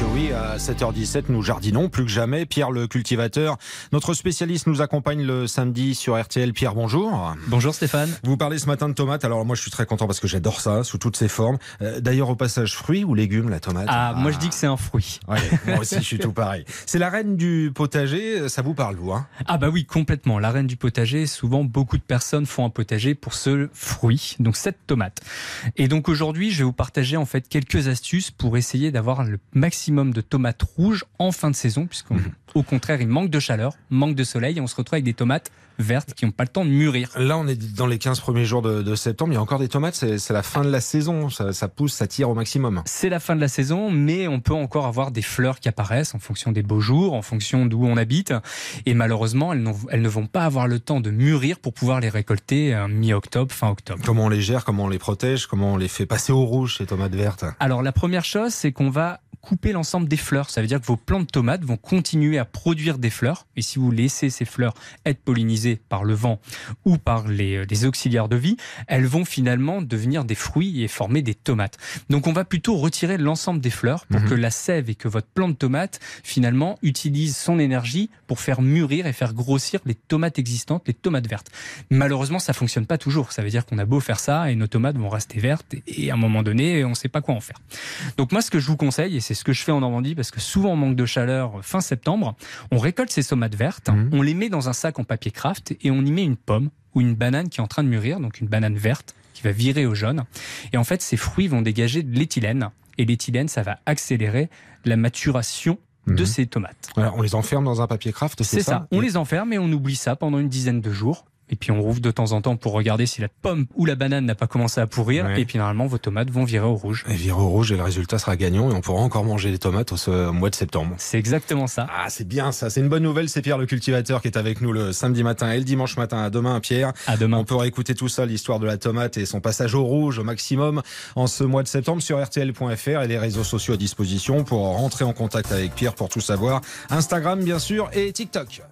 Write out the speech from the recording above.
Donc oui, à 7h17, nous jardinons plus que jamais. Pierre le cultivateur, notre spécialiste, nous accompagne le samedi sur RTL. Pierre, bonjour. Bonjour Stéphane. Vous parlez ce matin de tomates. Alors moi, je suis très content parce que j'adore ça, sous toutes ses formes. Euh, D'ailleurs, au passage, fruits ou légumes, la tomate? Ah, moi je dis que c'est un fruit. Ouais, moi aussi, je suis tout pareil. C'est la reine du potager. Ça vous parle, vous hein? Ah bah oui, complètement. La reine du potager, souvent beaucoup de personnes font un potager pour ce fruit, donc cette tomate. Et donc aujourd'hui, je vais vous partager en fait quelques astuces pour essayer d'avoir le maximum de tomates rouges en fin de saison, puisqu'au contraire, il manque de chaleur, manque de soleil, et on se retrouve avec des tomates vertes qui n'ont pas le temps de mûrir. Là, on est dans les 15 premiers jours de, de septembre. Il y a encore des tomates. C'est la fin de la saison. Ça, ça pousse, ça tire au maximum. C'est la fin de la saison, mais on peut encore avoir des fleurs qui apparaissent en fonction des beaux jours, en fonction d'où on habite. Et malheureusement, elles ne vont pas avoir le temps de mûrir pour pouvoir les récolter euh, mi-octobre, fin octobre. Comment on les gère Comment on les protège Comment on les fait passer au rouge, ces tomates vertes? Alors la première chose, c'est qu'on va couper l'ensemble des fleurs. Ça veut dire que vos plants de tomates vont continuer à produire des fleurs. Et si vous laissez ces fleurs être pollinisées par le vent ou par les, les auxiliaires de vie, elles vont finalement devenir des fruits et former des tomates. Donc on va plutôt retirer l'ensemble des fleurs pour Mhm. que la sève et que votre plant de tomate finalement utilise son énergie pour faire mûrir et faire grossir les tomates existantes, les tomates vertes. Malheureusement, ça fonctionne pas toujours. Ça veut dire qu'on a beau faire ça et nos tomates vont rester vertes et à un moment donné, on ne sait pas quoi en faire. Donc moi, ce que je vous conseille, et c'est ce que je fais en Normandie, parce que souvent on manque de chaleur euh, fin septembre, on récolte ces tomates vertes, Mhm. on les met dans un sac en papier craft et on y met une pomme ou une banane qui est en train de mûrir, donc une banane verte qui va virer au jaune. Et en fait, ces fruits vont dégager de l'éthylène. Et l'éthylène, ça va accélérer la maturation de Mhm. ces tomates. Voilà, on les enferme dans un papier craft, C'est ça. On les enferme et on oublie ça pendant une dizaine de jours. Et puis on rouvre de temps en temps pour regarder si la pomme ou la banane n'a pas commencé à pourrir. Ouais. Et puis normalement, vos tomates vont virer au rouge. Et virer au rouge et le résultat sera gagnant et on pourra encore manger les tomates au mois de septembre. C'est exactement ça. Ah, c'est bien ça, c'est une bonne nouvelle. C'est Pierre le cultivateur qui est avec nous le samedi matin et le dimanche matin. À demain, Pierre. À demain. On peut réécouter tout ça, l'histoire de la tomate et son passage au rouge au maximum en ce mois de septembre sur RTL.fr et les réseaux sociaux à disposition pour rentrer en contact avec Pierre pour tout savoir. Instagram, bien sûr, et TikTok.